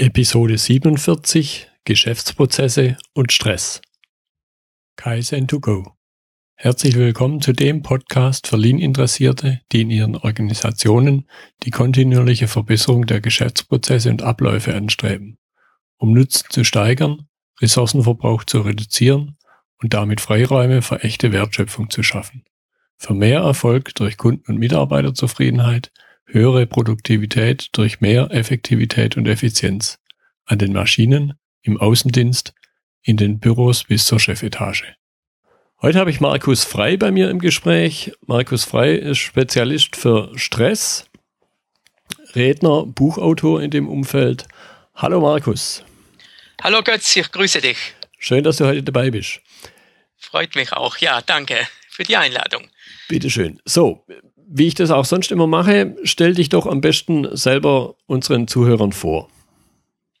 Episode 47 Geschäftsprozesse und Stress. Kaizen to go. Herzlich willkommen zu dem Podcast für Lean-Interessierte, die in ihren Organisationen die kontinuierliche Verbesserung der Geschäftsprozesse und Abläufe anstreben, um Nutzen zu steigern, Ressourcenverbrauch zu reduzieren und damit Freiräume für echte Wertschöpfung zu schaffen. Für mehr Erfolg durch Kunden- und Mitarbeiterzufriedenheit höhere Produktivität durch mehr Effektivität und Effizienz an den Maschinen, im Außendienst, in den Büros bis zur Chefetage. Heute habe ich Markus Frei bei mir im Gespräch. Markus Frei ist Spezialist für Stress, Redner, Buchautor in dem Umfeld. Hallo Markus. Hallo Götz, ich grüße dich. Schön, dass du heute dabei bist. Freut mich auch. Ja, danke für die Einladung. Bitteschön. So, wie ich das auch sonst immer mache, stell dich doch am besten selber unseren Zuhörern vor.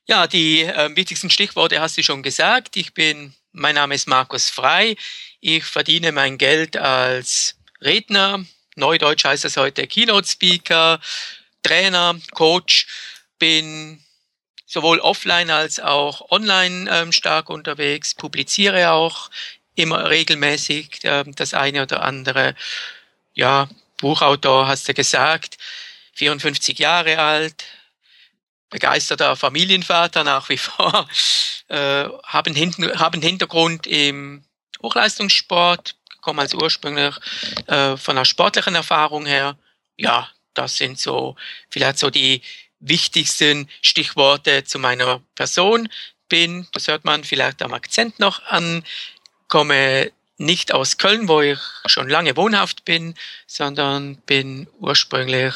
Ja, die äh, wichtigsten Stichworte hast du schon gesagt. Ich bin, mein Name ist Markus Frei. Ich verdiene mein Geld als Redner. Neudeutsch heißt das heute Keynote Speaker, Trainer, Coach. Bin sowohl offline als auch online ähm, stark unterwegs, publiziere auch immer regelmäßig äh, das eine oder andere. Ja, Buchautor, hast du gesagt, 54 Jahre alt, begeisterter Familienvater nach wie vor, äh, haben, Hinten, haben Hintergrund im Hochleistungssport, komme also ursprünglich äh, von einer sportlichen Erfahrung her. Ja, das sind so vielleicht so die wichtigsten Stichworte zu meiner Person. Bin, das hört man vielleicht am Akzent noch an, komme nicht aus Köln, wo ich schon lange wohnhaft bin, sondern bin ursprünglich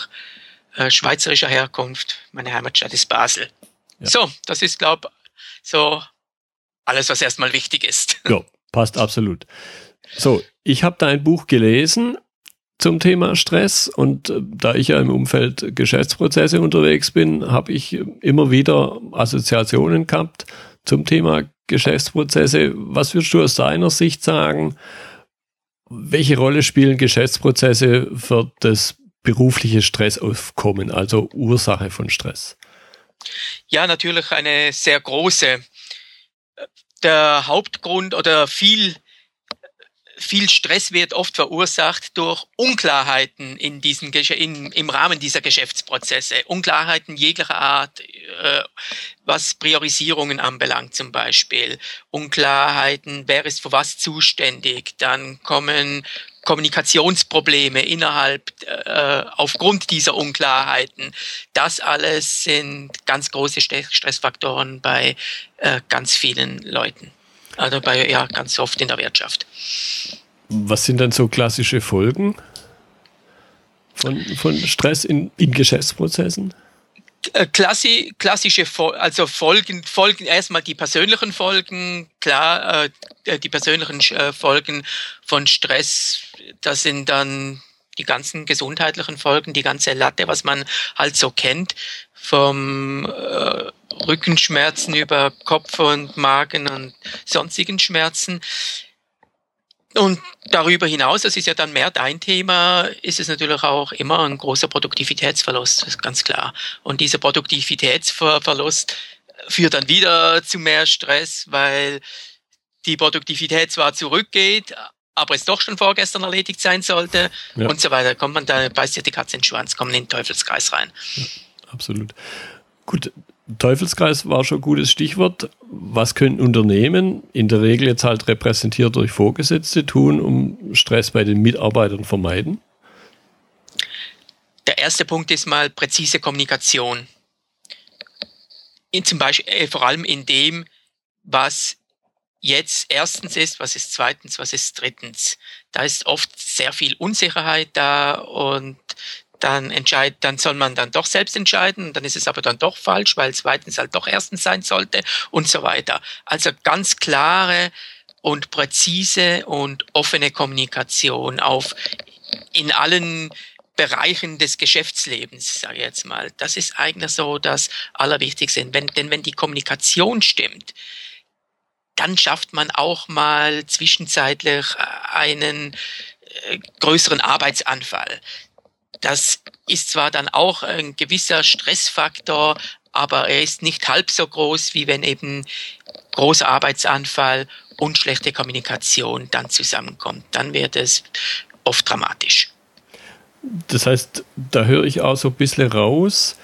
äh, schweizerischer Herkunft. Meine Heimatstadt ist Basel. Ja. So, das ist, glaube so alles, was erstmal wichtig ist. Ja, passt absolut. So, ich habe dein Buch gelesen zum Thema Stress und äh, da ich ja im Umfeld Geschäftsprozesse unterwegs bin, habe ich immer wieder Assoziationen gehabt zum Thema Geschäftsprozesse. Was würdest du aus deiner Sicht sagen? Welche Rolle spielen Geschäftsprozesse für das berufliche Stressaufkommen, also Ursache von Stress? Ja, natürlich eine sehr große. Der Hauptgrund oder viel viel Stress wird oft verursacht durch Unklarheiten in diesen, in, im Rahmen dieser Geschäftsprozesse. Unklarheiten jeglicher Art, äh, was Priorisierungen anbelangt zum Beispiel. Unklarheiten, wer ist für was zuständig. Dann kommen Kommunikationsprobleme innerhalb äh, aufgrund dieser Unklarheiten. Das alles sind ganz große Stressfaktoren bei äh, ganz vielen Leuten. Also bei, ja, ganz oft in der Wirtschaft. Was sind dann so klassische Folgen von, von Stress in, in Geschäftsprozessen? Äh, klassi, klassische also Folgen, Folgen, erstmal die persönlichen Folgen, klar, äh, die persönlichen äh, Folgen von Stress, das sind dann die ganzen gesundheitlichen Folgen, die ganze Latte, was man halt so kennt, vom äh, Rückenschmerzen über Kopf und Magen und sonstigen Schmerzen. Und darüber hinaus, das ist ja dann mehr dein Thema, ist es natürlich auch immer ein großer Produktivitätsverlust, das ist ganz klar. Und dieser Produktivitätsverlust führt dann wieder zu mehr Stress, weil die Produktivität zwar zurückgeht, aber es doch schon vorgestern erledigt sein sollte ja. und so weiter. Kommt man da, beißt ja die Katze in den Schwanz, kommt in den Teufelskreis rein. Ja, absolut. Gut, Teufelskreis war schon ein gutes Stichwort. Was können Unternehmen, in der Regel jetzt halt repräsentiert durch Vorgesetzte, tun, um Stress bei den Mitarbeitern vermeiden? Der erste Punkt ist mal präzise Kommunikation. In zum Beispiel, äh, vor allem in dem, was jetzt erstens ist, was ist zweitens, was ist drittens. Da ist oft sehr viel Unsicherheit da und dann entscheidet, dann soll man dann doch selbst entscheiden, dann ist es aber dann doch falsch, weil zweitens halt doch erstens sein sollte und so weiter. Also ganz klare und präzise und offene Kommunikation auf in allen Bereichen des Geschäftslebens, sage ich jetzt mal. Das ist eigentlich so das Allerwichtigste. Wenn, denn wenn die Kommunikation stimmt, dann schafft man auch mal zwischenzeitlich einen äh, größeren Arbeitsanfall. Das ist zwar dann auch ein gewisser Stressfaktor, aber er ist nicht halb so groß, wie wenn eben großer Arbeitsanfall und schlechte Kommunikation dann zusammenkommt. Dann wird es oft dramatisch. Das heißt, da höre ich auch so ein bisschen raus,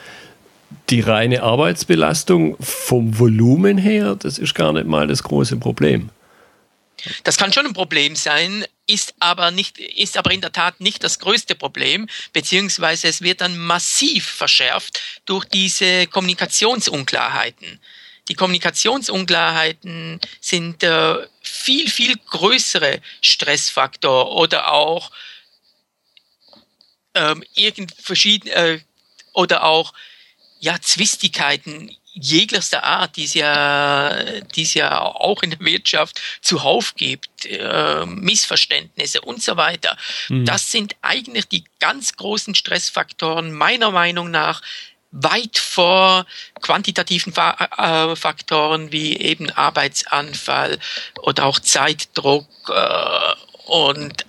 die reine Arbeitsbelastung vom Volumen her, das ist gar nicht mal das große Problem. Das kann schon ein Problem sein, ist aber nicht, ist aber in der Tat nicht das größte Problem, beziehungsweise es wird dann massiv verschärft durch diese Kommunikationsunklarheiten. Die Kommunikationsunklarheiten sind äh, viel, viel größere Stressfaktor oder auch ähm, irgend verschiedene äh, oder auch ja Zwistigkeiten jeglichster Art, die es ja, die es ja auch in der Wirtschaft zuhauf gibt, äh, Missverständnisse und so weiter. Mhm. Das sind eigentlich die ganz großen Stressfaktoren meiner Meinung nach weit vor quantitativen äh, Faktoren wie eben Arbeitsanfall oder auch Zeitdruck äh, und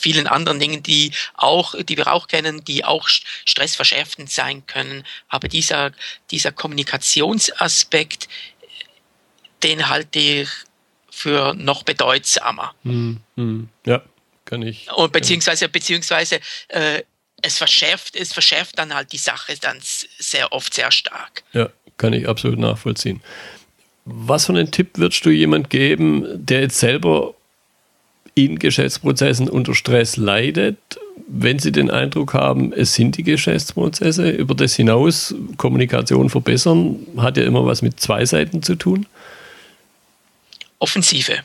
vielen anderen Dingen, die auch, die wir auch kennen, die auch stressverschärfend sein können. Aber dieser, dieser Kommunikationsaspekt, den halte ich für noch bedeutsamer. Hm, hm, ja, kann ich. Und beziehungsweise, beziehungsweise äh, es verschärft, es verschärft dann halt die Sache dann sehr oft sehr stark. Ja, kann ich absolut nachvollziehen. Was für einen Tipp würdest du jemand geben, der jetzt selber in Geschäftsprozessen unter Stress leidet, wenn Sie den Eindruck haben, es sind die Geschäftsprozesse, über das hinaus Kommunikation verbessern, hat ja immer was mit zwei Seiten zu tun? Offensive.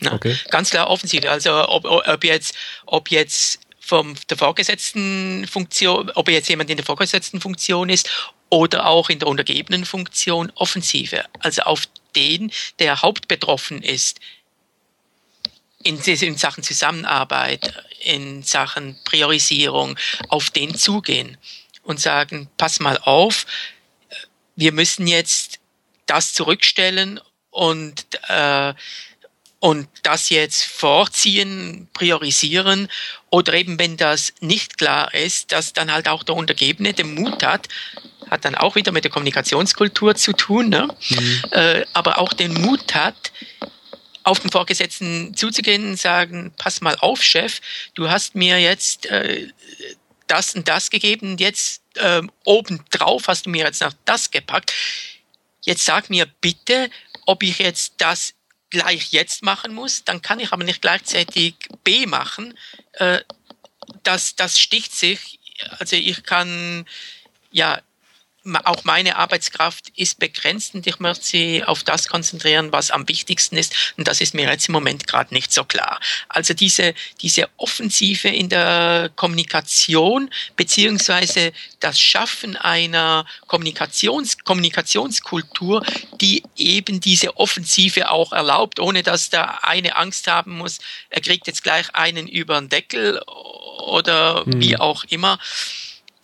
Na, okay. Ganz klar Offensive. Also ob, ob jetzt, ob jetzt vom der vorgesetzten Funktion, ob jetzt jemand in der vorgesetzten Funktion ist oder auch in der untergebenen Funktion Offensive. Also auf den, der hauptbetroffen ist, in, in Sachen Zusammenarbeit, in Sachen Priorisierung auf den zugehen und sagen, pass mal auf, wir müssen jetzt das zurückstellen und, äh, und das jetzt vorziehen, priorisieren oder eben wenn das nicht klar ist, dass dann halt auch der Untergebene den Mut hat, hat dann auch wieder mit der Kommunikationskultur zu tun, ne? Mhm. Äh, aber auch den Mut hat, auf den Vorgesetzten zuzugehen und sagen, pass mal auf, Chef, du hast mir jetzt äh, das und das gegeben, jetzt äh, obendrauf hast du mir jetzt noch das gepackt. Jetzt sag mir bitte, ob ich jetzt das gleich jetzt machen muss, dann kann ich aber nicht gleichzeitig B machen. Äh, das, das sticht sich. Also ich kann ja auch meine Arbeitskraft ist begrenzt und ich möchte sie auf das konzentrieren, was am wichtigsten ist. Und das ist mir jetzt im Moment gerade nicht so klar. Also diese, diese Offensive in der Kommunikation beziehungsweise das Schaffen einer Kommunikations, Kommunikationskultur, die eben diese Offensive auch erlaubt, ohne dass der eine Angst haben muss, er kriegt jetzt gleich einen über den Deckel oder hm. wie auch immer.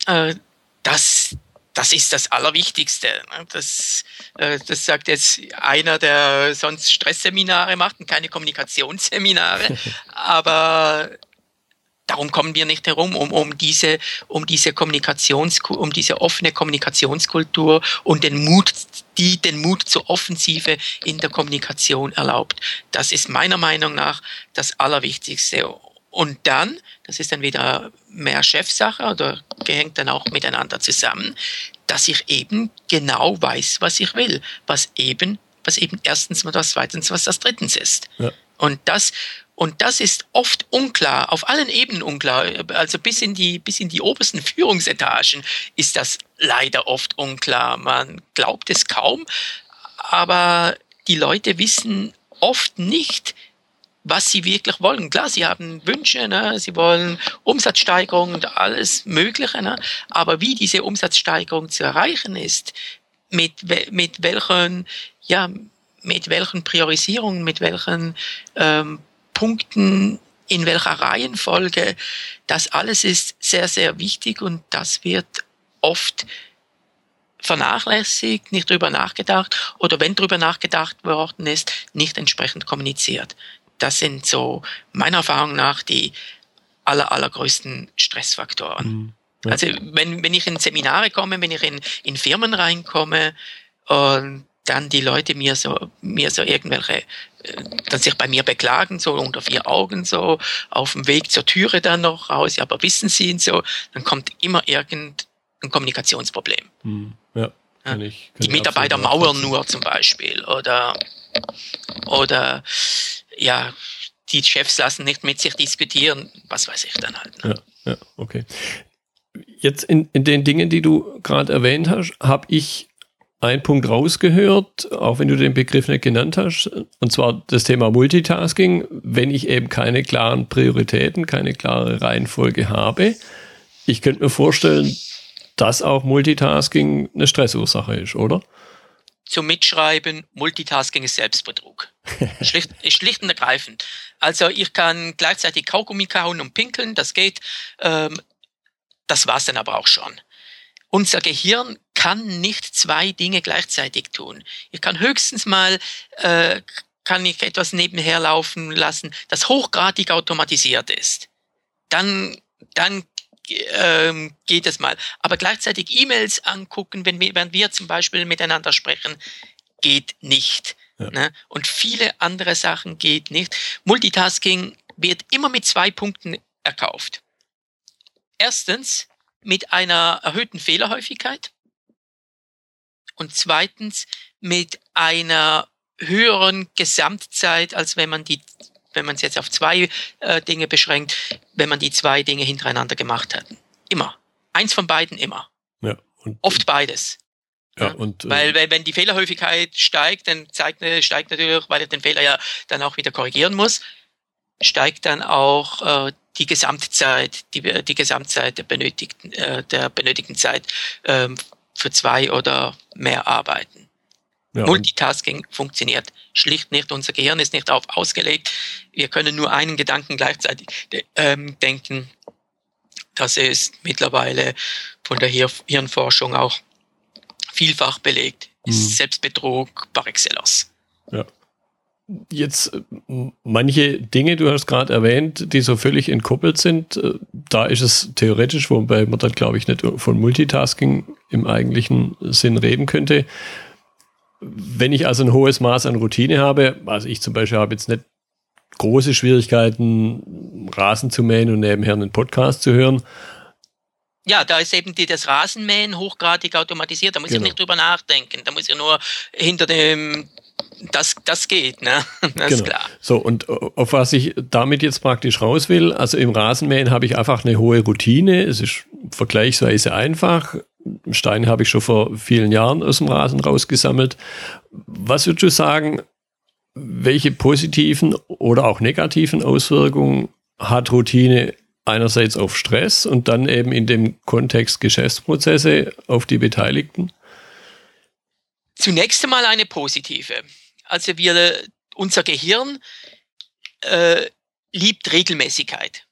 Äh, das, das ist das Allerwichtigste. Ne? Das, äh, das sagt jetzt einer, der sonst Stressseminare macht und keine Kommunikationsseminare. Aber darum kommen wir nicht herum, um, um diese, um diese Kommunikations, um diese offene Kommunikationskultur und den Mut, die den Mut zur Offensive in der Kommunikation erlaubt. Das ist meiner Meinung nach das Allerwichtigste. Und dann, das ist dann wieder mehr Chefsache oder gehängt dann auch miteinander zusammen, dass ich eben genau weiß, was ich will, was eben, was eben erstens und was zweitens, was das drittens ist. Ja. Und das, und das ist oft unklar, auf allen Ebenen unklar. Also bis in die, bis in die obersten Führungsetagen ist das leider oft unklar. Man glaubt es kaum, aber die Leute wissen oft nicht, was sie wirklich wollen. Klar, sie haben Wünsche, ne? sie wollen Umsatzsteigerung und alles Mögliche, ne? aber wie diese Umsatzsteigerung zu erreichen ist, mit, mit welchen, ja, mit welchen Priorisierungen, mit welchen ähm, Punkten, in welcher Reihenfolge, das alles ist sehr, sehr wichtig und das wird oft vernachlässigt, nicht drüber nachgedacht oder wenn drüber nachgedacht worden ist, nicht entsprechend kommuniziert. Das sind so meiner Erfahrung nach die aller, allergrößten Stressfaktoren. Mhm. Ja. Also wenn, wenn ich in Seminare komme, wenn ich in, in Firmen reinkomme und dann die Leute mir so, mir so irgendwelche, äh, dann sich bei mir beklagen, so unter vier Augen, so auf dem Weg zur Türe dann noch raus, ja, aber wissen Sie ihn so, dann kommt immer irgendein Kommunikationsproblem. Hm, ja, kann ich, kann die Mitarbeiter mauern nur zum Beispiel oder, oder, ja, die Chefs lassen nicht mit sich diskutieren, was weiß ich dann halt. Ne? Ja, ja, okay. Jetzt in, in den Dingen, die du gerade erwähnt hast, habe ich einen Punkt rausgehört, auch wenn du den Begriff nicht genannt hast, und zwar das Thema Multitasking. Wenn ich eben keine klaren Prioritäten, keine klare Reihenfolge habe, ich könnte mir vorstellen, dass auch Multitasking eine Stressursache ist, oder? Zum Mitschreiben, Multitasking ist Selbstbetrug. schlicht, schlicht und ergreifend. Also ich kann gleichzeitig Kaugummi kauen und pinkeln, das geht. Ähm, das war's dann aber auch schon. Unser Gehirn kann nicht zwei Dinge gleichzeitig tun. Ich kann höchstens mal, äh, kann ich etwas nebenher laufen lassen, das hochgradig automatisiert ist. Dann, dann ähm, geht es mal. Aber gleichzeitig E-Mails angucken, wenn wir, wenn wir zum Beispiel miteinander sprechen, geht nicht. Ja. Ne? Und viele andere Sachen geht nicht. Multitasking wird immer mit zwei Punkten erkauft. Erstens, mit einer erhöhten Fehlerhäufigkeit und zweitens mit einer höheren Gesamtzeit, als wenn man die, wenn man es jetzt auf zwei äh, Dinge beschränkt, wenn man die zwei Dinge hintereinander gemacht hat. Immer. Eins von beiden immer. Ja, und, Oft beides. Ja, ja, und, äh, weil, weil wenn die Fehlerhäufigkeit steigt, dann zeigt, steigt natürlich, weil er den Fehler ja dann auch wieder korrigieren muss, steigt dann auch äh, die Gesamtzeit, die, die Gesamtzeit der benötigten, äh, der benötigten Zeit ähm, für zwei oder mehr Arbeiten. Ja, Multitasking funktioniert schlicht nicht. Unser Gehirn ist nicht darauf ausgelegt. Wir können nur einen Gedanken gleichzeitig ähm, denken. Das ist mittlerweile von der Hirnforschung auch vielfach belegt. Ist mhm. Selbstbetrug par excellence. Ja jetzt äh, manche Dinge, du hast gerade erwähnt, die so völlig entkoppelt sind, äh, da ist es theoretisch, wobei man dann glaube ich nicht von Multitasking im eigentlichen Sinn reden könnte. Wenn ich also ein hohes Maß an Routine habe, also ich zum Beispiel habe jetzt nicht große Schwierigkeiten, Rasen zu mähen und nebenher einen Podcast zu hören. Ja, da ist eben die, das Rasenmähen hochgradig automatisiert. Da muss genau. ich nicht drüber nachdenken. Da muss ich nur hinter dem das, das geht, ne? Das genau. ist klar. So, und auf was ich damit jetzt praktisch raus will, also im Rasenmähen habe ich einfach eine hohe Routine. Es ist vergleichsweise einfach. Steine habe ich schon vor vielen Jahren aus dem Rasen rausgesammelt. Was würdest du sagen, welche positiven oder auch negativen Auswirkungen hat Routine einerseits auf Stress und dann eben in dem Kontext Geschäftsprozesse auf die Beteiligten? Zunächst einmal eine positive. Also wir, unser Gehirn äh, liebt Regelmäßigkeit.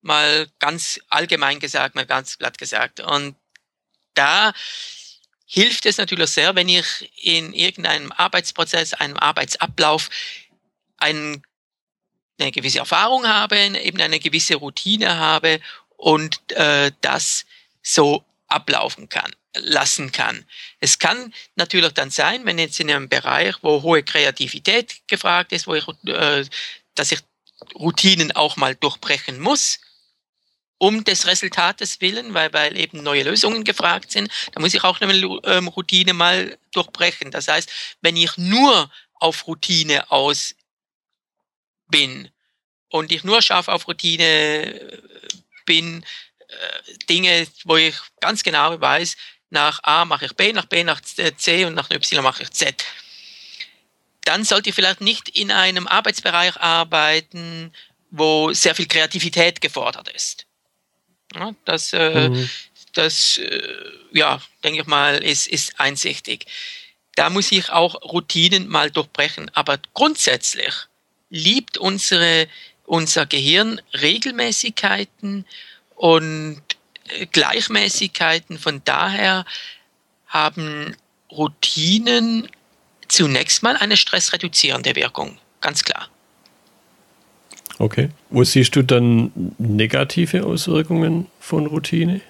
Mal ganz allgemein gesagt, mal ganz glatt gesagt. Und da hilft es natürlich sehr, wenn ich in irgendeinem Arbeitsprozess, einem Arbeitsablauf einen, eine gewisse Erfahrung habe, eben eine gewisse Routine habe und äh, das so ablaufen kann lassen kann. Es kann natürlich dann sein, wenn jetzt in einem Bereich, wo hohe Kreativität gefragt ist, wo ich, äh, dass ich Routinen auch mal durchbrechen muss, um des Resultates willen, weil, weil eben neue Lösungen gefragt sind, da muss ich auch eine ähm, Routine mal durchbrechen. Das heißt, wenn ich nur auf Routine aus bin und ich nur scharf auf Routine äh, bin, äh, Dinge, wo ich ganz genau weiß, nach A mache ich B, nach B nach C und nach Y mache ich Z. Dann sollte ich vielleicht nicht in einem Arbeitsbereich arbeiten, wo sehr viel Kreativität gefordert ist. Ja, das, äh, mhm. das äh, ja, denke ich mal, ist, ist einsichtig. Da muss ich auch Routinen mal durchbrechen. Aber grundsätzlich liebt unsere, unser Gehirn Regelmäßigkeiten und Gleichmäßigkeiten. Von daher haben Routinen zunächst mal eine stressreduzierende Wirkung, ganz klar. Okay. Wo siehst du dann negative Auswirkungen von Routine?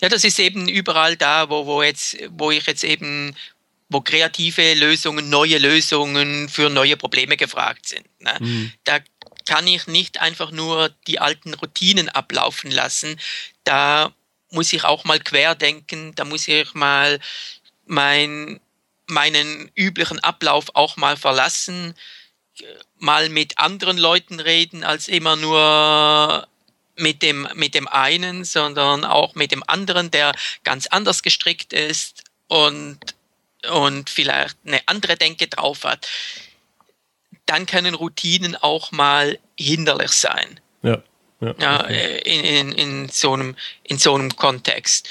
Ja, das ist eben überall da, wo, wo, jetzt, wo ich jetzt eben, wo kreative Lösungen, neue Lösungen für neue Probleme gefragt sind. Ne? Mhm. Da kann ich nicht einfach nur die alten Routinen ablaufen lassen. Da muss ich auch mal querdenken, da muss ich mal mein, meinen üblichen Ablauf auch mal verlassen, mal mit anderen Leuten reden, als immer nur mit dem, mit dem einen, sondern auch mit dem anderen, der ganz anders gestrickt ist und, und vielleicht eine andere Denke drauf hat. Dann können Routinen auch mal hinderlich sein. Ja. Ja, ja äh, in, in, in, so einem, in so einem Kontext.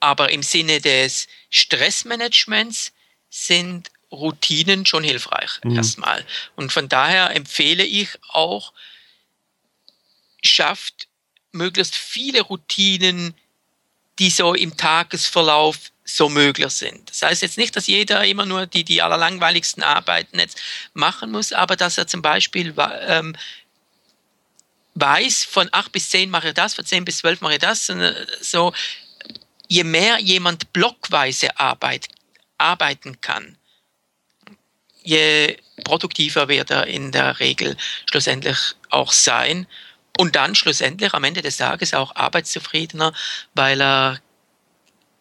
Aber im Sinne des Stressmanagements sind Routinen schon hilfreich mhm. erstmal. Und von daher empfehle ich auch, schafft möglichst viele Routinen, die so im Tagesverlauf so möglich sind. Das heißt jetzt nicht, dass jeder immer nur die, die allerlangweiligsten Arbeiten jetzt machen muss, aber dass er zum Beispiel ähm, weiß, von acht bis zehn mache ich das, von zehn bis zwölf mache ich das. So, je mehr jemand blockweise Arbeit, arbeiten kann, je produktiver wird er in der Regel schlussendlich auch sein und dann schlussendlich am Ende des Tages auch arbeitszufriedener, weil er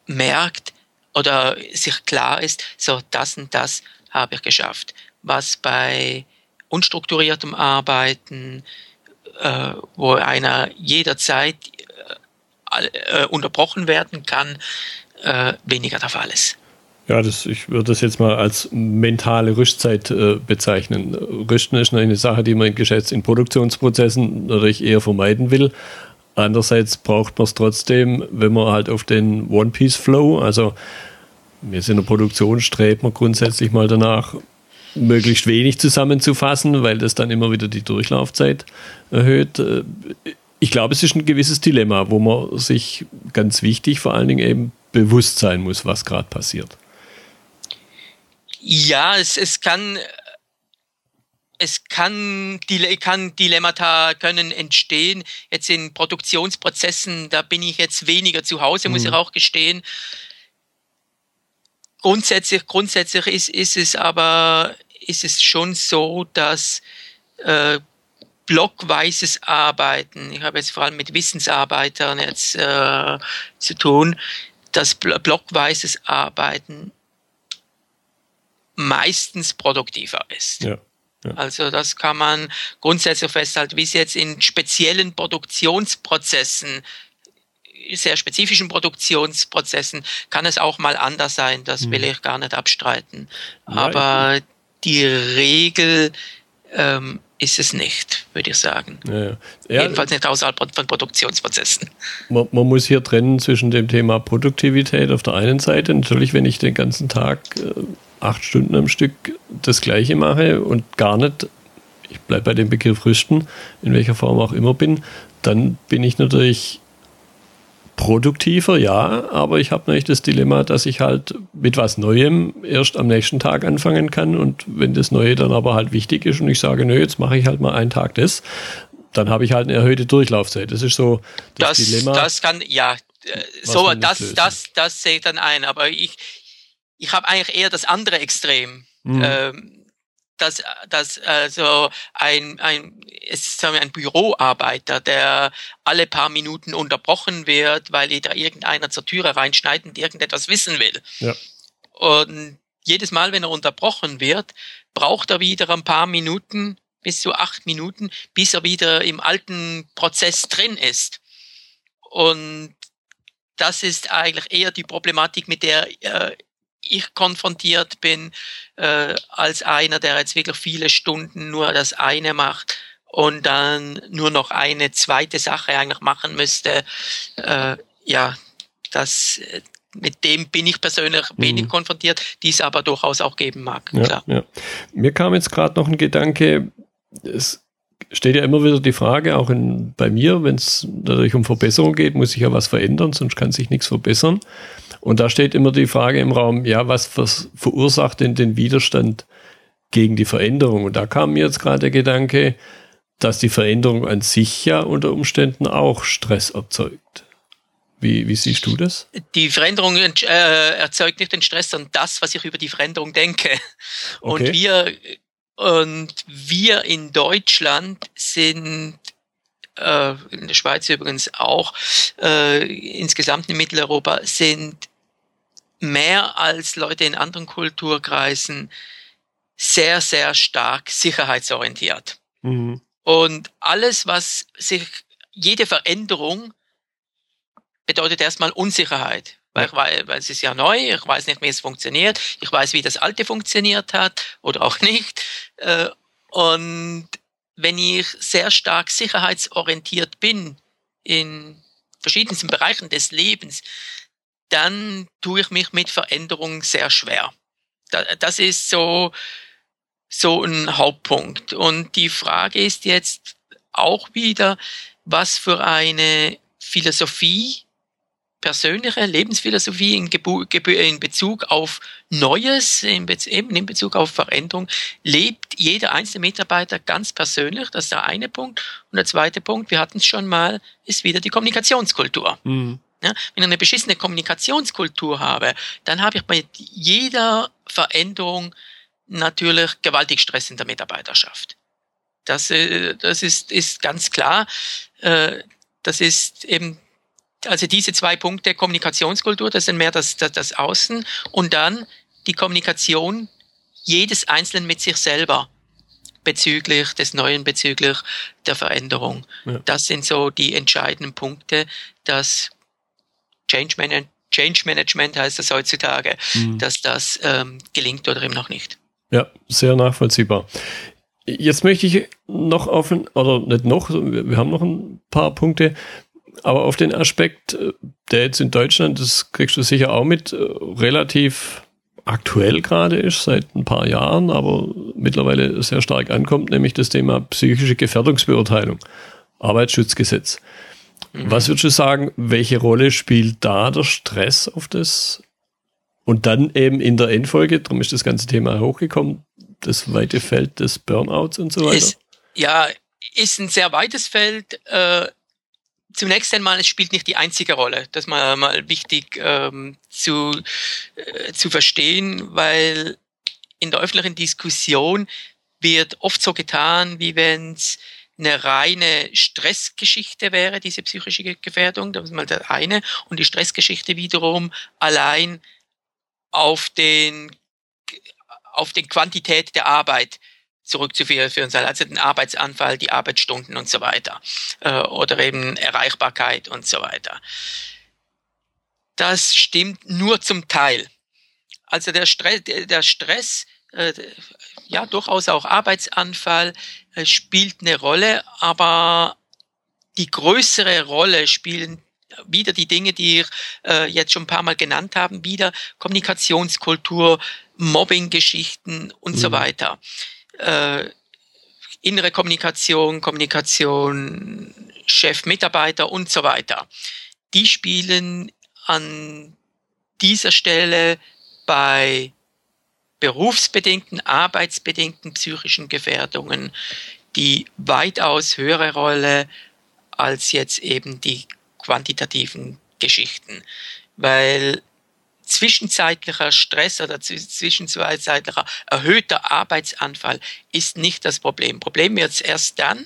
merkt oder sich klar ist, so das und das habe ich geschafft. Was bei unstrukturiertem Arbeiten, äh, wo einer jederzeit äh, äh, unterbrochen werden kann, äh, weniger der Fall ist. Ja, das, ich würde das jetzt mal als mentale Rüstzeit äh, bezeichnen. Rüsten ist eine Sache, die man in Geschäfts-, in Produktionsprozessen natürlich eher vermeiden will. Andererseits braucht man es trotzdem, wenn man halt auf den One-Piece-Flow, also sind in der Produktion, strebt man grundsätzlich mal danach, möglichst wenig zusammenzufassen, weil das dann immer wieder die Durchlaufzeit erhöht. Äh, ich glaube, es ist ein gewisses Dilemma, wo man sich ganz wichtig vor allen Dingen eben bewusst sein muss, was gerade passiert. Ja, es, es kann es kann, kann Dilemmata können entstehen. Jetzt in Produktionsprozessen, da bin ich jetzt weniger zu Hause, muss mhm. ich auch gestehen. Grundsätzlich, grundsätzlich ist, ist es aber, ist es schon so, dass äh, blockweises Arbeiten, ich habe jetzt vor allem mit Wissensarbeitern jetzt äh, zu tun, dass blockweises Arbeiten meistens produktiver ist. Ja, ja. Also das kann man grundsätzlich festhalten, wie es jetzt in speziellen Produktionsprozessen sehr spezifischen Produktionsprozessen kann es auch mal anders sein, das will mhm. ich gar nicht abstreiten. Aber die Regel ähm, ist es nicht, würde ich sagen. Ja, ja. Jedenfalls nicht außerhalb von Produktionsprozessen. Man, man, muss hier trennen zwischen dem Thema Produktivität auf der einen Seite, natürlich, wenn ich den ganzen Tag äh, acht Stunden am Stück das Gleiche mache und gar nicht, ich bleibe bei dem Begriff Rüsten, in welcher Form auch immer bin, dann bin ich natürlich produktiver, ja, aber ich habe natürlich das Dilemma, dass ich halt mit was Neuem erst am nächsten Tag anfangen kann und wenn das Neue dann aber halt wichtig ist und ich sage, nö, jetzt mache ich halt mal einen Tag das, dann habe ich halt eine erhöhte Durchlaufzeit. Das ist so das, das Dilemma. Das kann, ja, äh, so, das, das, das, das sehe ich dann ein, aber ich, ich habe eigentlich eher das andere Extrem. Mhm. Ähm, dass, dass also ein, ein, es ist ein Büroarbeiter, der alle paar Minuten unterbrochen wird, weil da irgendeiner zur Türe reinschneidet und irgendetwas wissen will. Ja. Und jedes Mal, wenn er unterbrochen wird, braucht er wieder ein paar Minuten, bis zu acht Minuten, bis er wieder im alten Prozess drin ist. Und das ist eigentlich eher die Problematik, mit der äh, ich konfrontiert bin, äh, als einer, der jetzt wirklich viele Stunden nur das eine macht und dann nur noch eine zweite Sache eigentlich machen müsste. Äh, ja, das mit dem bin ich persönlich mhm. wenig konfrontiert, die es aber durchaus auch geben mag. Ja, ja. Mir kam jetzt gerade noch ein Gedanke, es steht ja immer wieder die Frage, auch in, bei mir, wenn es natürlich um Verbesserung geht, muss sich ja was verändern, sonst kann sich nichts verbessern. Und da steht immer die Frage im Raum, ja, was verursacht denn den Widerstand gegen die Veränderung? Und da kam mir jetzt gerade der Gedanke, dass die Veränderung an sich ja unter Umständen auch Stress erzeugt. Wie, wie siehst du das? Die Veränderung äh, erzeugt nicht den Stress, sondern das, was ich über die Veränderung denke. Okay. Und wir und wir in Deutschland sind äh, in der Schweiz übrigens auch, äh, insgesamt in Mitteleuropa sind mehr als Leute in anderen Kulturkreisen sehr, sehr stark sicherheitsorientiert. Mhm. Und alles, was sich, jede Veränderung bedeutet erstmal Unsicherheit. Weil, ich weiß, weil es ist ja neu, ich weiß nicht, wie es funktioniert, ich weiß, wie das alte funktioniert hat oder auch nicht. Äh, und wenn ich sehr stark sicherheitsorientiert bin in verschiedensten Bereichen des Lebens, dann tue ich mich mit Veränderungen sehr schwer. Das ist so, so ein Hauptpunkt. Und die Frage ist jetzt auch wieder, was für eine Philosophie persönliche Lebensphilosophie in, in Bezug auf Neues, in Be eben in Bezug auf Veränderung, lebt jeder einzelne Mitarbeiter ganz persönlich. Das ist der eine Punkt. Und der zweite Punkt, wir hatten es schon mal, ist wieder die Kommunikationskultur. Mhm. Ja, wenn ich eine beschissene Kommunikationskultur habe, dann habe ich bei jeder Veränderung natürlich gewaltig Stress in der Mitarbeiterschaft. Das, äh, das ist, ist ganz klar. Äh, das ist eben also diese zwei Punkte, Kommunikationskultur, das sind mehr das, das, das Außen und dann die Kommunikation jedes Einzelnen mit sich selber bezüglich des Neuen, bezüglich der Veränderung. Ja. Das sind so die entscheidenden Punkte, dass Change, Man Change Management heißt das heutzutage, mhm. dass das ähm, gelingt oder eben noch nicht. Ja, sehr nachvollziehbar. Jetzt möchte ich noch auf, oder nicht noch, wir haben noch ein paar Punkte aber auf den Aspekt, äh, der jetzt in Deutschland, das kriegst du sicher auch mit, äh, relativ aktuell gerade ist, seit ein paar Jahren, aber mittlerweile sehr stark ankommt, nämlich das Thema psychische Gefährdungsbeurteilung, Arbeitsschutzgesetz. Mhm. Was würdest du sagen, welche Rolle spielt da der Stress auf das? Und dann eben in der Endfolge, darum ist das ganze Thema hochgekommen, das weite Feld des Burnouts und so weiter. Ist, ja, ist ein sehr weites Feld. Äh, zunächst einmal, es spielt nicht die einzige Rolle. Das ist mal, mal wichtig ähm, zu, äh, zu verstehen, weil in der öffentlichen Diskussion wird oft so getan, wie wenn es eine reine Stressgeschichte wäre, diese psychische Gefährdung. Das ist mal das eine. Und die Stressgeschichte wiederum allein auf den, auf den Quantität der Arbeit zurückzuführen sein, also den Arbeitsanfall, die Arbeitsstunden und so weiter äh, oder eben Erreichbarkeit und so weiter. Das stimmt nur zum Teil. Also der Stress, der Stress äh, ja durchaus auch Arbeitsanfall spielt eine Rolle, aber die größere Rolle spielen wieder die Dinge, die ich äh, jetzt schon ein paar Mal genannt haben, wieder Kommunikationskultur, Mobbing-Geschichten und mhm. so weiter äh, innere Kommunikation, Kommunikation, Chef, Mitarbeiter und so weiter. Die spielen an dieser Stelle bei berufsbedingten, arbeitsbedingten psychischen Gefährdungen die weitaus höhere Rolle als jetzt eben die quantitativen Geschichten. Weil zwischenzeitlicher Stress oder zwischenzeitlicher erhöhter Arbeitsanfall ist nicht das Problem. Problem wird es erst dann,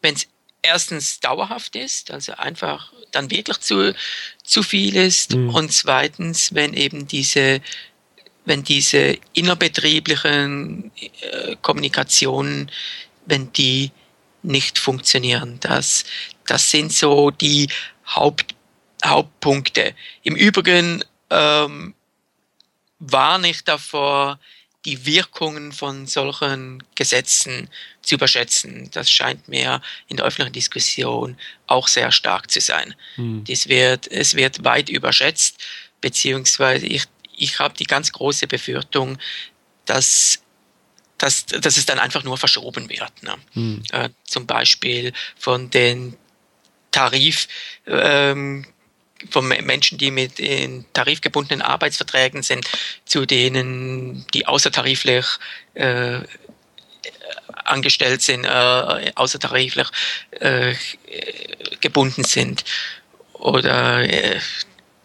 wenn es erstens dauerhaft ist, also einfach dann wirklich zu, zu viel ist mhm. und zweitens, wenn eben diese wenn diese innerbetrieblichen äh, Kommunikationen, wenn die nicht funktionieren. Das, das sind so die Haupt, Hauptpunkte. Im Übrigen ähm, warne ich davor, die Wirkungen von solchen Gesetzen zu überschätzen. Das scheint mir in der öffentlichen Diskussion auch sehr stark zu sein. Hm. Dies wird, es wird weit überschätzt, beziehungsweise ich, ich habe die ganz große Befürchtung, dass, dass, dass es dann einfach nur verschoben wird. Ne? Hm. Äh, zum Beispiel von den Tarif, ähm, von Menschen, die mit in tarifgebundenen Arbeitsverträgen sind, zu denen, die außertariflich äh, angestellt sind, äh, außertariflich äh, gebunden sind oder äh,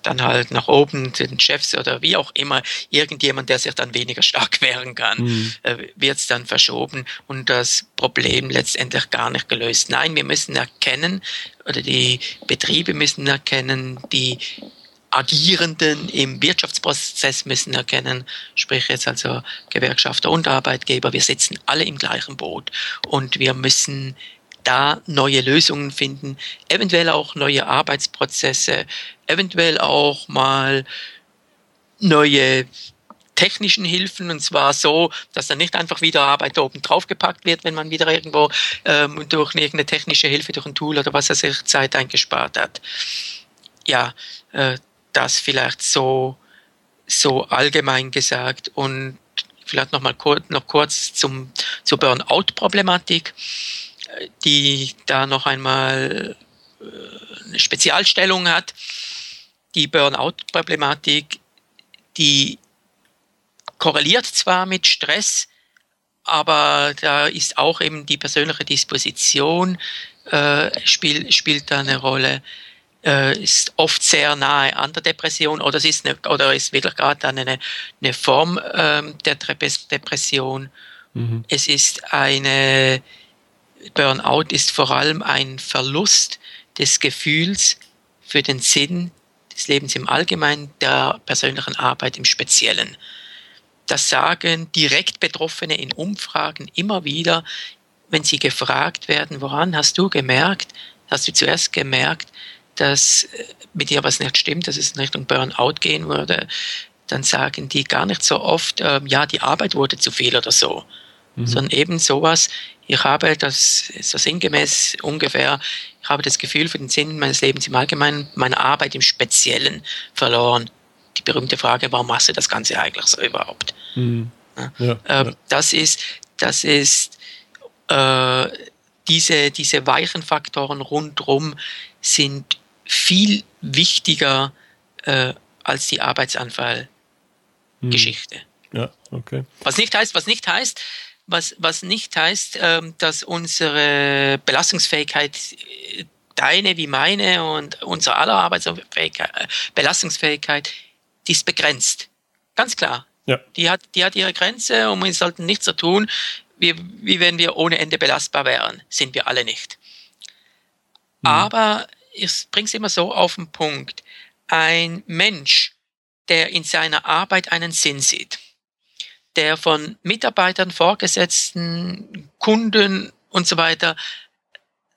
dann halt nach oben den Chefs oder wie auch immer, irgendjemand, der sich dann weniger stark wehren kann, mhm. äh, wird es dann verschoben und das Problem letztendlich gar nicht gelöst. Nein, wir müssen erkennen, oder die Betriebe müssen erkennen, die Agierenden im Wirtschaftsprozess müssen erkennen, sprich jetzt also Gewerkschafter und Arbeitgeber, wir sitzen alle im gleichen Boot und wir müssen da neue Lösungen finden, eventuell auch neue Arbeitsprozesse, eventuell auch mal neue technischen Hilfen und zwar so, dass dann nicht einfach wieder Arbeit oben drauf gepackt wird, wenn man wieder irgendwo ähm, durch irgendeine technische Hilfe, durch ein Tool oder was er sich Zeit eingespart hat. Ja, äh, das vielleicht so, so allgemein gesagt und vielleicht noch mal kurz, noch kurz zum, zur Burnout-Problematik die da noch einmal äh, eine Spezialstellung hat. Die Burnout-Problematik, die korreliert zwar mit Stress, aber da ist auch eben die persönliche Disposition äh, spiel, spielt da eine Rolle, äh, ist oft sehr nahe an der Depression oder es ist eine, oder ist wirklich gerade eine, eine Form äh, der Depression. Mhm. Es ist eine Burnout ist vor allem ein Verlust des Gefühls für den Sinn des Lebens im Allgemeinen, der persönlichen Arbeit im Speziellen. Das sagen direkt Betroffene in Umfragen immer wieder, wenn sie gefragt werden, woran hast du gemerkt, hast du zuerst gemerkt, dass äh, mit dir was nicht stimmt, dass es in Richtung Burnout gehen würde, dann sagen die gar nicht so oft, äh, ja, die Arbeit wurde zu viel oder so, mhm. sondern eben sowas, ich habe das so sinngemäß ungefähr, ich habe das Gefühl für den Sinn meines Lebens im Allgemeinen, meine Arbeit im Speziellen verloren. Die berühmte Frage, warum machst du das Ganze eigentlich so überhaupt? Mhm. Ja, ja. Das ist, das ist äh, diese, diese weichen Faktoren rundherum sind viel wichtiger äh, als die Arbeitsanfallgeschichte. Mhm. Ja, okay. Was nicht heißt, was nicht heißt, was, was nicht heißt, ähm, dass unsere Belastungsfähigkeit, äh, deine wie meine und unser aller Arbeitsfähigkeit, äh, Belastungsfähigkeit, die ist begrenzt. Ganz klar. Ja. Die, hat, die hat ihre Grenze und wir sollten nichts so tun, wie, wie wenn wir ohne Ende belastbar wären. Sind wir alle nicht. Mhm. Aber ich bringe es immer so auf den Punkt. Ein Mensch, der in seiner Arbeit einen Sinn sieht, der von Mitarbeitern, Vorgesetzten, Kunden und so weiter,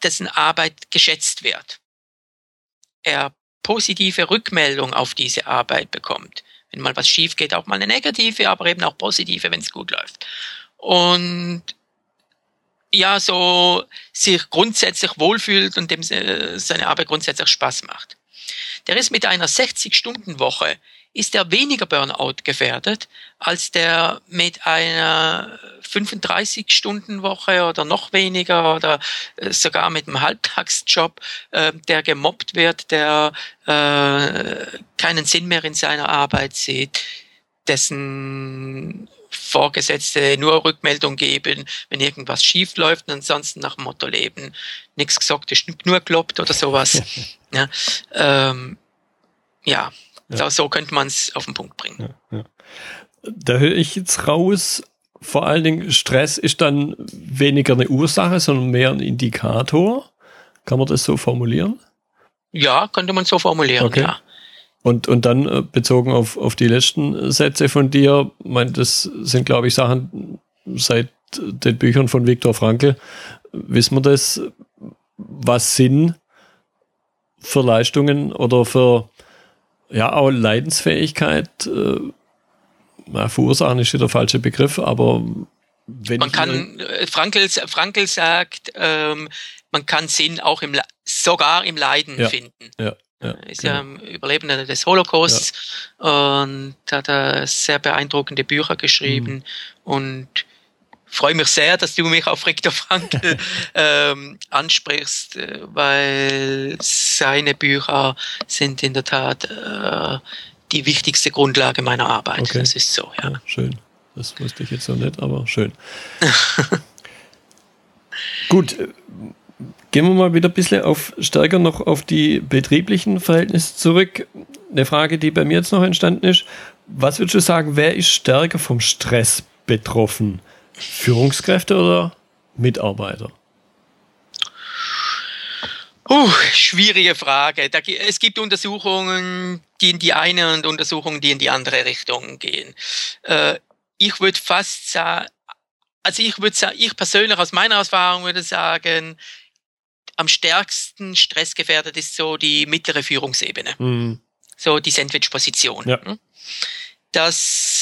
dessen Arbeit geschätzt wird. Er positive Rückmeldung auf diese Arbeit bekommt. Wenn mal was schief geht, auch mal eine negative, aber eben auch positive, wenn es gut läuft. Und ja, so sich grundsätzlich wohlfühlt und dem seine Arbeit grundsätzlich Spaß macht. Der ist mit einer 60-Stunden-Woche ist er weniger Burnout gefährdet als der mit einer 35-Stunden-Woche oder noch weniger oder äh, sogar mit einem Halbtagsjob, äh, der gemobbt wird, der äh, keinen Sinn mehr in seiner Arbeit sieht, dessen Vorgesetzte nur Rückmeldung geben, wenn irgendwas schief läuft und ansonsten nach dem Motto leben, nichts gesagt, ist nur gelobt oder sowas. ja, ähm, ja ja. So könnte man es auf den Punkt bringen. Ja, ja. Da höre ich jetzt raus, vor allen Dingen Stress ist dann weniger eine Ursache, sondern mehr ein Indikator. Kann man das so formulieren? Ja, könnte man so formulieren, okay. ja. Und, und dann äh, bezogen auf, auf die letzten Sätze von dir, mein, das sind, glaube ich, Sachen seit den Büchern von Viktor Frankl, wissen wir das, was Sinn für Leistungen oder für ja, auch Leidensfähigkeit, äh, verursachen ist der falsche Begriff, aber wenn man kann, äh, Frankel, Frankel sagt, ähm, man kann Sinn auch im, sogar im Leiden ja, finden. Ja, ja, ist ja genau. Überlebender des Holocausts und hat sehr beeindruckende Bücher geschrieben mhm. und freue mich sehr, dass du mich auf Viktor Frankl ähm, ansprichst, äh, weil seine Bücher sind in der Tat äh, die wichtigste Grundlage meiner Arbeit. Okay. Das ist so, ja. ja. Schön. Das wusste ich jetzt noch nicht, aber schön. Gut, gehen wir mal wieder ein bisschen auf, stärker noch auf die betrieblichen Verhältnisse zurück. Eine Frage, die bei mir jetzt noch entstanden ist. Was würdest du sagen, wer ist stärker vom Stress betroffen? Führungskräfte oder Mitarbeiter? Uh, schwierige Frage. Da, es gibt Untersuchungen, die in die eine und Untersuchungen, die in die andere Richtung gehen. Äh, ich würde fast sagen, also ich würde sagen, ich persönlich aus meiner Erfahrung würde sagen, am stärksten stressgefährdet ist so die mittlere Führungsebene. Mhm. So die Sandwich-Position. Ja. Das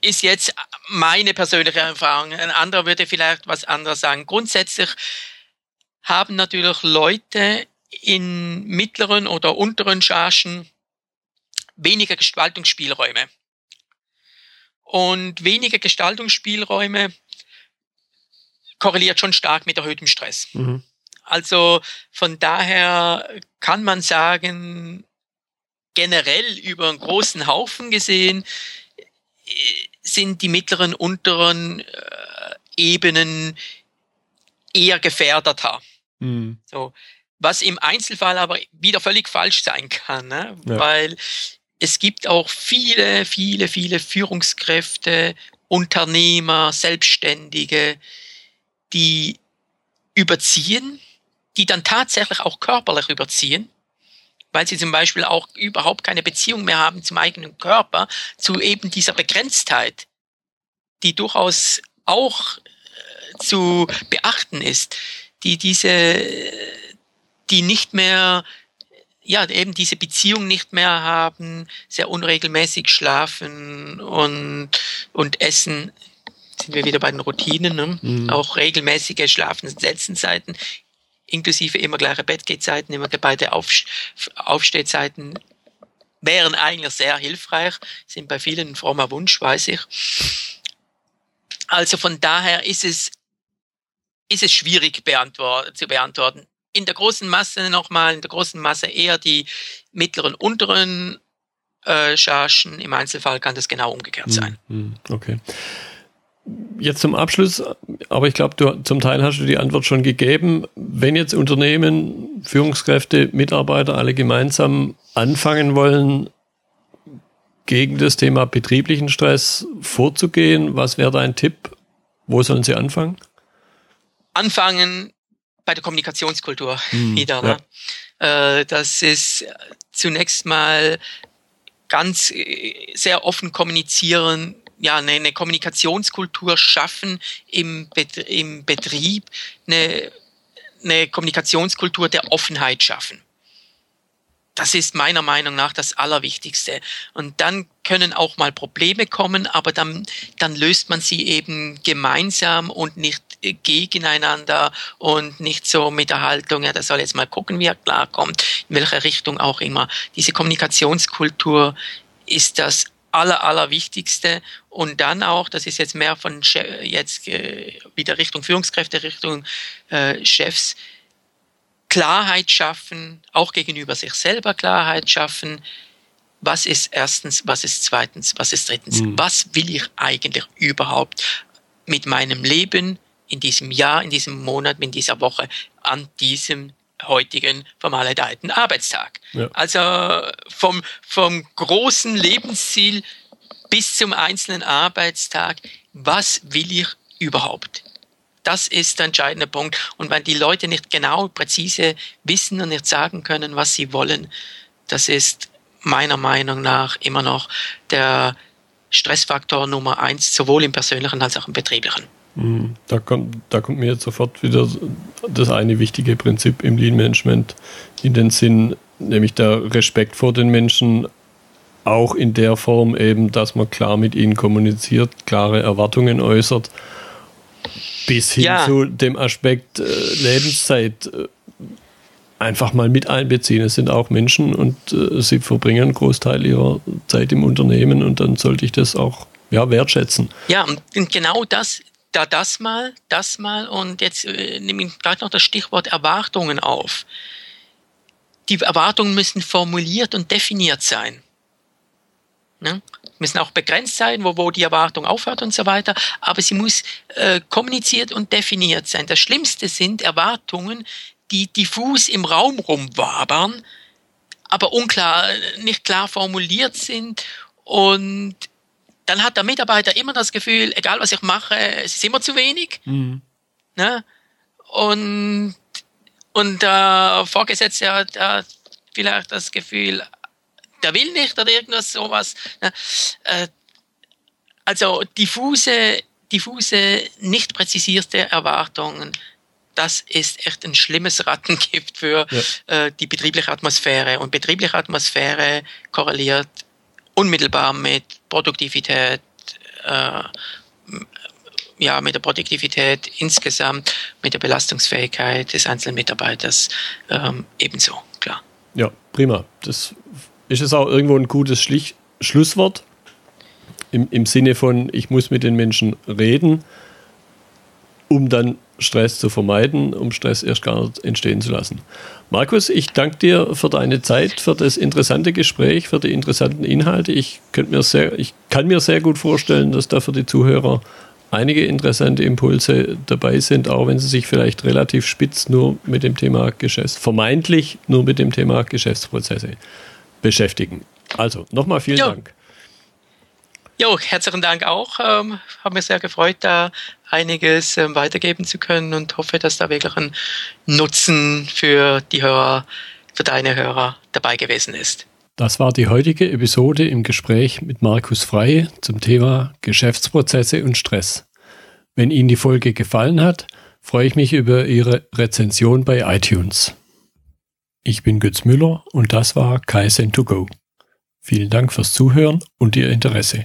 ist jetzt meine persönliche Erfahrung. Ein anderer würde vielleicht was anderes sagen. Grundsätzlich haben natürlich Leute in mittleren oder unteren Chargen weniger Gestaltungsspielräume. Und weniger Gestaltungsspielräume korreliert schon stark mit erhöhtem Stress. Mhm. Also von daher kann man sagen, generell über einen großen Haufen gesehen, sind die mittleren, unteren äh, Ebenen eher gefährdeter. Mhm. So, was im Einzelfall aber wieder völlig falsch sein kann, ne? Ja. weil es gibt auch viele, viele, viele Führungskräfte, Unternehmer, Selbstständige, die überziehen, die dann tatsächlich auch körperlich überziehen, weil sie zum Beispiel auch überhaupt keine Beziehung mehr haben zum eigenen Körper, zu eben dieser Begrenztheit, die durchaus auch äh, zu beachten ist die diese, die nicht mehr, ja, eben diese Beziehung nicht mehr haben, sehr unregelmäßig schlafen und, und essen, sind wir wieder bei den Routinen, ne? Mhm. auch regelmäßige Schlafen- und Setzenzeiten, inklusive immer gleiche Bettgehzeiten, immer beide Auf, Aufstehzeiten, wären eigentlich sehr hilfreich, sind bei vielen ein frommer Wunsch, weiß ich. Also von daher ist es ist es schwierig beantwort zu beantworten. In der großen Masse nochmal, in der großen Masse eher die mittleren, unteren äh, Chargen. Im Einzelfall kann das genau umgekehrt hm, sein. Hm, okay. Jetzt zum Abschluss, aber ich glaube, du zum Teil hast du die Antwort schon gegeben. Wenn jetzt Unternehmen, Führungskräfte, Mitarbeiter alle gemeinsam anfangen wollen, gegen das Thema betrieblichen Stress vorzugehen, was wäre dein Tipp? Wo sollen sie anfangen? anfangen bei der Kommunikationskultur mhm, wieder. Ne? Ja. Äh, das ist zunächst mal ganz äh, sehr offen kommunizieren, ja, eine, eine Kommunikationskultur schaffen im, Bet im Betrieb, eine, eine Kommunikationskultur der Offenheit schaffen. Das ist meiner Meinung nach das Allerwichtigste. Und dann können auch mal Probleme kommen, aber dann, dann löst man sie eben gemeinsam und nicht gegeneinander und nicht so mit der Haltung, ja, der soll jetzt mal gucken, wie er klarkommt, in welcher Richtung auch immer. Diese Kommunikationskultur ist das aller, allerwichtigste. Und dann auch, das ist jetzt mehr von jetzt äh, wieder Richtung Führungskräfte, Richtung äh, Chefs, Klarheit schaffen, auch gegenüber sich selber Klarheit schaffen. Was ist erstens, was ist zweitens, was ist drittens? Mhm. Was will ich eigentlich überhaupt mit meinem Leben in diesem Jahr, in diesem Monat, in dieser Woche, an diesem heutigen vermaledeiten Arbeitstag? Ja. Also vom, vom großen Lebensziel bis zum einzelnen Arbeitstag, was will ich überhaupt? Das ist der entscheidende Punkt. Und wenn die Leute nicht genau, präzise wissen und nicht sagen können, was sie wollen, das ist meiner Meinung nach immer noch der Stressfaktor Nummer eins, sowohl im persönlichen als auch im betrieblichen. Mhm. Da kommt, da kommt mir jetzt sofort wieder das eine wichtige Prinzip im Lean Management in den Sinn, nämlich der Respekt vor den Menschen, auch in der Form eben, dass man klar mit ihnen kommuniziert, klare Erwartungen äußert bis hin ja. zu dem Aspekt äh, Lebenszeit äh, einfach mal mit einbeziehen. Es sind auch Menschen und äh, sie verbringen einen Großteil ihrer Zeit im Unternehmen und dann sollte ich das auch ja, wertschätzen. Ja, und genau das, da das mal, das mal und jetzt äh, nehme ich gerade noch das Stichwort Erwartungen auf. Die Erwartungen müssen formuliert und definiert sein. Ne? müssen auch begrenzt sein, wo, wo die Erwartung aufhört und so weiter. Aber sie muss äh, kommuniziert und definiert sein. Das Schlimmste sind Erwartungen, die diffus im Raum rumwabern, aber unklar, nicht klar formuliert sind und dann hat der Mitarbeiter immer das Gefühl, egal was ich mache, es ist immer zu wenig. Mhm. Ne? Und, und der Vorgesetzte hat, hat vielleicht das Gefühl, der will nicht oder irgendwas sowas. Ne? Äh, also diffuse, diffuse, nicht präzisierte Erwartungen, das ist echt ein schlimmes Rattengift für ja. äh, die betriebliche Atmosphäre. Und betriebliche Atmosphäre korreliert unmittelbar mit Produktivität, äh, ja, mit der Produktivität insgesamt, mit der Belastungsfähigkeit des einzelnen Mitarbeiters ähm, ebenso, klar. Ja, prima. Das ist es auch irgendwo ein gutes Schlich Schlusswort im, im Sinne von, ich muss mit den Menschen reden, um dann Stress zu vermeiden, um Stress erst gar nicht entstehen zu lassen. Markus, ich danke dir für deine Zeit, für das interessante Gespräch, für die interessanten Inhalte. Ich, mir sehr, ich kann mir sehr gut vorstellen, dass da für die Zuhörer einige interessante Impulse dabei sind, auch wenn sie sich vielleicht relativ spitz nur mit dem Thema Geschäfts, vermeintlich nur mit dem Thema Geschäftsprozesse beschäftigen. Also, nochmal vielen jo. Dank. Jo, herzlichen Dank auch. Ähm, habe mich sehr gefreut, da einiges ähm, weitergeben zu können und hoffe, dass da wirklich ein Nutzen für die Hörer, für deine Hörer dabei gewesen ist. Das war die heutige Episode im Gespräch mit Markus Frei zum Thema Geschäftsprozesse und Stress. Wenn Ihnen die Folge gefallen hat, freue ich mich über Ihre Rezension bei iTunes. Ich bin Götz Müller und das war Kaizen2Go. Vielen Dank fürs Zuhören und Ihr Interesse.